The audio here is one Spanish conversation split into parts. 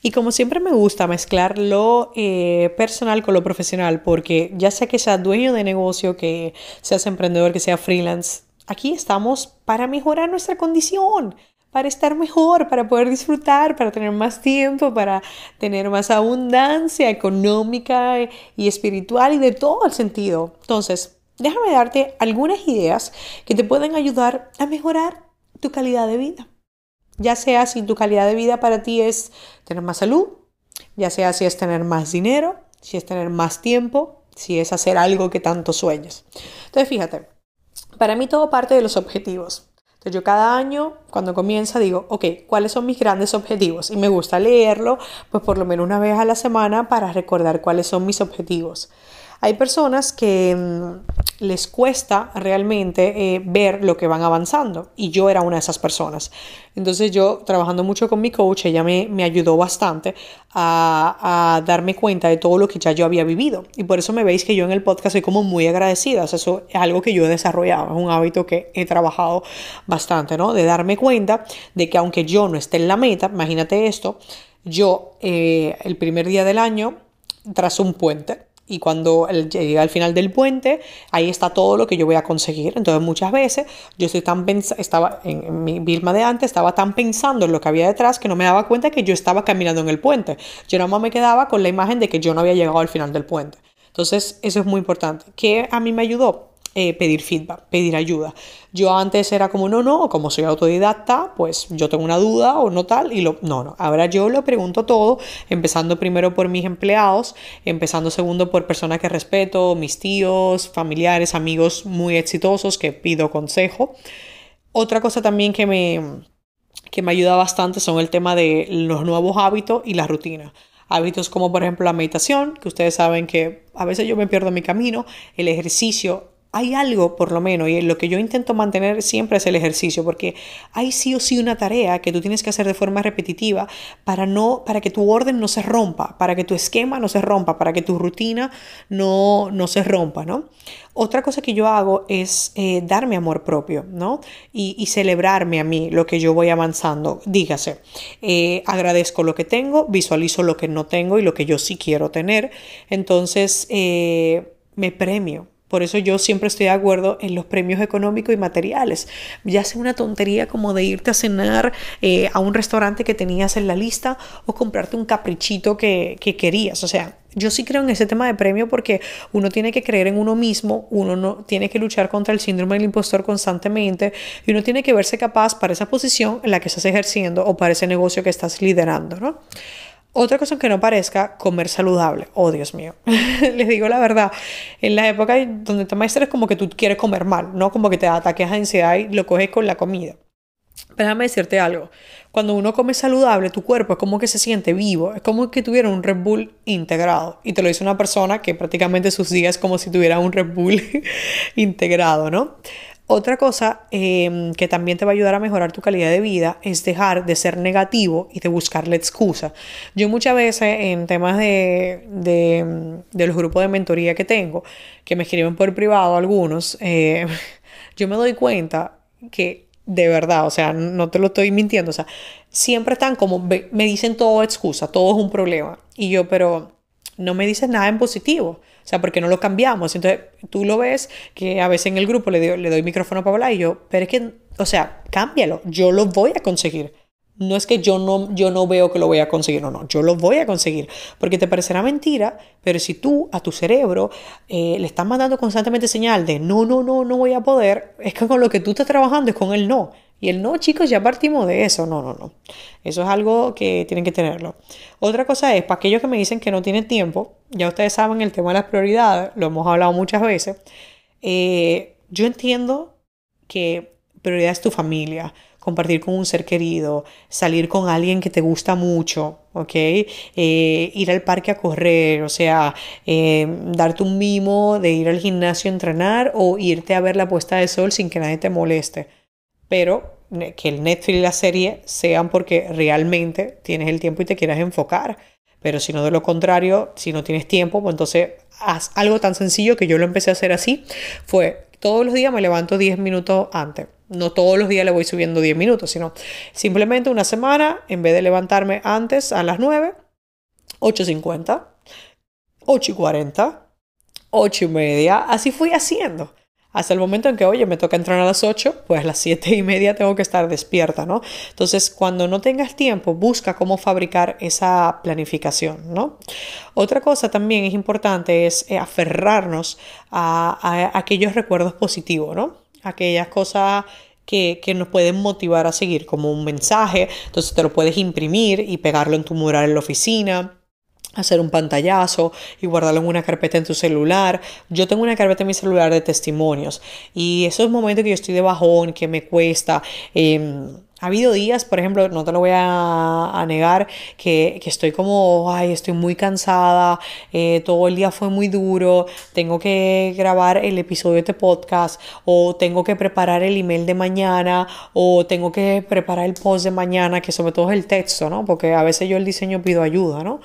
Y como siempre me gusta mezclar lo eh, personal con lo profesional, porque ya sea que sea dueño de negocio, que seas emprendedor, que sea freelance, aquí estamos para mejorar nuestra condición, para estar mejor, para poder disfrutar, para tener más tiempo, para tener más abundancia económica y espiritual y de todo el sentido. Entonces, déjame darte algunas ideas que te pueden ayudar a mejorar tu calidad de vida ya sea si tu calidad de vida para ti es tener más salud, ya sea si es tener más dinero, si es tener más tiempo, si es hacer algo que tanto sueñes. Entonces, fíjate, para mí todo parte de los objetivos. Entonces, yo cada año, cuando comienza, digo, ok, ¿cuáles son mis grandes objetivos? Y me gusta leerlo, pues por lo menos una vez a la semana para recordar cuáles son mis objetivos. Hay personas que mm, les cuesta realmente eh, ver lo que van avanzando y yo era una de esas personas. Entonces yo trabajando mucho con mi coach, ella me, me ayudó bastante a, a, darme cuenta de todo lo que ya yo había vivido. Y por eso me veis que yo en el podcast soy como muy agradecida. eso es algo que yo he desarrollado, es un hábito que he trabajado bastante, ¿no? De darme cuenta de que aunque yo no esté en la meta, imagínate esto, yo eh, el primer día del año trazo un puente y cuando llega al final del puente, ahí está todo lo que yo voy a conseguir. Entonces muchas veces yo estoy tan estaba en, mi Vilma de antes, estaba tan pensando en lo que había detrás que no me daba cuenta que yo estaba caminando en el puente. Yo nada más me quedaba con la imagen de que yo no había llegado al final del puente. Entonces eso es muy importante. ¿Qué a mí me ayudó? Eh, pedir feedback, pedir ayuda. Yo antes era como, no, no, como soy autodidacta, pues yo tengo una duda o no tal, y lo, no, no, ahora yo lo pregunto todo, empezando primero por mis empleados, empezando segundo por personas que respeto, mis tíos, familiares, amigos muy exitosos que pido consejo. Otra cosa también que me, que me ayuda bastante son el tema de los nuevos hábitos y la rutina hábitos como por ejemplo la meditación, que ustedes saben que a veces yo me pierdo mi camino, el ejercicio, hay algo, por lo menos, y lo que yo intento mantener siempre es el ejercicio, porque hay sí o sí una tarea que tú tienes que hacer de forma repetitiva para, no, para que tu orden no se rompa, para que tu esquema no se rompa, para que tu rutina no, no se rompa, ¿no? Otra cosa que yo hago es eh, darme amor propio, ¿no? Y, celebrarme a mí lo que yo voy avanzando. Dígase, eh, agradezco lo que tengo, visualizo lo que no tengo y lo que yo sí quiero tener. Entonces, eh, me premio por eso yo siempre estoy de acuerdo en los premios económicos y materiales. Ya sea una tontería como de irte a cenar eh, a un restaurante que tenías en la lista o comprarte un caprichito que, que querías. O sea, yo sí creo en ese tema de premio porque uno tiene que creer en uno mismo, uno no tiene que luchar contra el síndrome del impostor constantemente y uno tiene que verse capaz para esa posición en la que estás ejerciendo o para ese negocio que estás liderando, ¿no? Otra cosa que no parezca, comer saludable. Oh, Dios mío. Les digo la verdad. En la época donde te maestras es como que tú quieres comer mal, no como que te ataques de ansiedad y lo coges con la comida. Pero déjame decirte algo. Cuando uno come saludable, tu cuerpo es como que se siente vivo. Es como que tuviera un Red Bull integrado. Y te lo dice una persona que prácticamente sus días es como si tuviera un Red Bull integrado, ¿no? Otra cosa em, que también te va a ayudar a mejorar tu calidad de vida es dejar de ser negativo y de buscarle excusa. Yo muchas veces en temas de, de, los grupos de mentoría que tengo, que me escriben por privado algunos, eh, yo me doy cuenta que de verdad, o sea, no te lo estoy mintiendo, o sea, siempre están como, me dicen todo excusa, todo es un problema. Y yo, pero no me dices nada en positivo. O sea, porque no lo cambiamos. Entonces, tú lo ves que a veces en el grupo le, doy, le doy micrófono para hablar y yo, pero es que, o sea, cámbialo, yo lo voy a conseguir. No es que yo no, yo no veo que lo voy a conseguir, no, no, yo lo voy a conseguir. Porque te parecerá mentira, pero si tú a tu cerebro eh, le estás mandando constantemente señal de no, no, no, no voy a poder, es que con lo que tú estás trabajando es con el no. Y el no, chicos, ya partimos de eso. No, no, no. Eso es algo que tienen que tenerlo. Otra cosa es, para aquellos que me dicen que no tienen tiempo, ya ustedes saben el tema de las prioridades, lo hemos hablado muchas veces. Eh, yo entiendo que prioridad es tu familia, compartir con un ser querido, salir con alguien que te gusta mucho, ¿ok? Eh, ir al parque a correr, o sea, eh, darte un mimo de ir al gimnasio a entrenar o irte a ver la puesta de sol sin que nadie te moleste. Pero que el Netflix y la serie sean porque realmente tienes el tiempo y te quieras enfocar. Pero si no, de lo contrario, si no tienes tiempo, pues entonces haz algo tan sencillo que yo lo empecé a hacer así. Fue todos los días me levanto 10 minutos antes. No todos los días le voy subiendo 10 minutos, sino simplemente una semana, en vez de levantarme antes a las 9, 8.50, 8.40, 8 y media. Así fui haciendo hasta el momento en que, oye, me toca entrar a las 8, pues a las 7 y media tengo que estar despierta, ¿no? Entonces, cuando no tengas tiempo, busca cómo fabricar esa planificación, ¿no? Otra cosa también es importante es eh, aferrarnos a, aquellos recuerdos positivos, ¿no? Aquellas cosas que, que, nos pueden motivar a seguir, como un mensaje, entonces te lo puedes imprimir y pegarlo en tu mural en la oficina hacer un pantallazo y guardarlo en una carpeta en tu celular. Yo tengo una carpeta en mi celular de testimonios y esos momentos que yo estoy de bajón, que me cuesta. Em, ha habido días, por ejemplo, no te lo voy a, negar, que, estoy como, ay, estoy muy cansada, eh, todo el día fue muy duro, tengo que grabar el episodio de este podcast, o tengo que preparar el email de mañana, o tengo que preparar el post de mañana, que sobre todo es el texto, ¿no? Porque a veces yo el diseño pido ayuda, ¿no?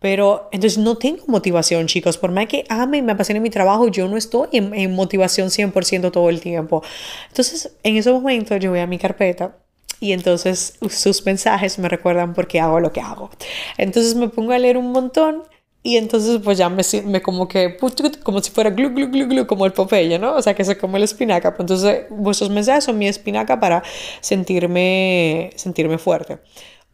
Pero entonces no tengo motivación, chicos. Por más que ame y me apasione mi trabajo, yo no estoy en, en motivación 100% todo el tiempo. Entonces, en esos momentos yo voy a mi carpeta y entonces sus mensajes me recuerdan por qué hago lo que hago. Entonces me pongo a leer un montón y entonces pues ya me, me como que, como si fuera glu, glu, glu, glu, como el Popeye, ¿no? O sea, que se come la espinaca. Entonces vuestros mensajes son mi espinaca para sentirme, sentirme fuerte.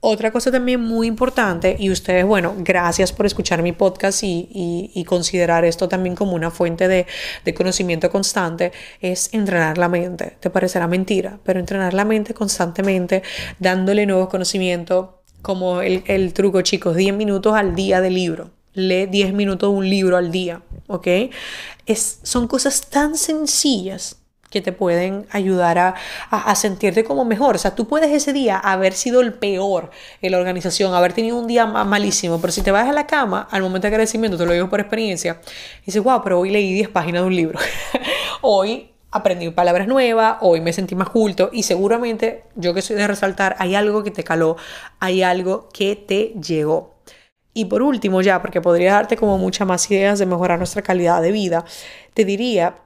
Otra cosa también muy importante, y ustedes, bueno, gracias por escuchar mi podcast y, considerar esto también como una fuente de, conocimiento constante, es entrenar la mente. Te parecerá mentira, pero entrenar la mente constantemente, dándole nuevos conocimientos, como el, el truco, chicos, 10 minutos al día de libro. Lee 10 minutos de un libro al día, ¿ok? Es, son cosas tan sencillas que te pueden ayudar a, a, sentirte como mejor. O sea, tú puedes ese día haber sido el peor en la organización, haber tenido un día malísimo, pero si te vas a la cama, al momento de agradecimiento, te lo digo por experiencia, dices, wow, pero hoy leí 10 páginas de un libro. hoy aprendí palabras nuevas, hoy me sentí más culto y seguramente yo que soy de resaltar, hay algo que te caló, hay algo que te llegó. Y por último, ya, porque podría darte como muchas más ideas de mejorar nuestra calidad de vida, te diría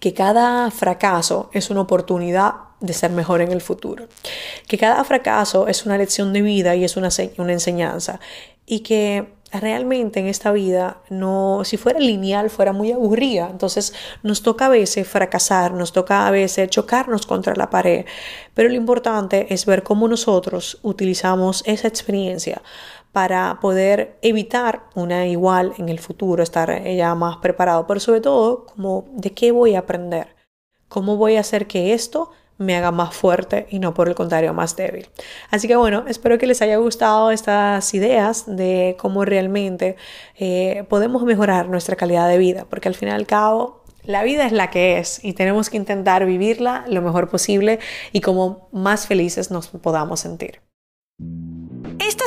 que cada fracaso es una oportunidad de ser mejor en el futuro, que cada fracaso es una lección de vida y es una, enseñanza. Y que realmente en esta vida no si fuera lineal fuera muy aburrida. Entonces nos toca a veces fracasar nos toca a veces chocarnos contra la pared. Pero lo importante es ver cómo nosotros utilizamos esa experiencia para poder evitar una igual en el futuro, estar ya más preparado, pero sobre todo como de qué voy a aprender, cómo voy a hacer que esto me haga más fuerte y no por el contrario más débil. Así que bueno, espero que les haya gustado estas ideas de cómo realmente eh, podemos mejorar nuestra calidad de vida, porque al fin y al cabo la vida es la que es y tenemos que intentar vivirla lo mejor posible y como más felices nos podamos sentir.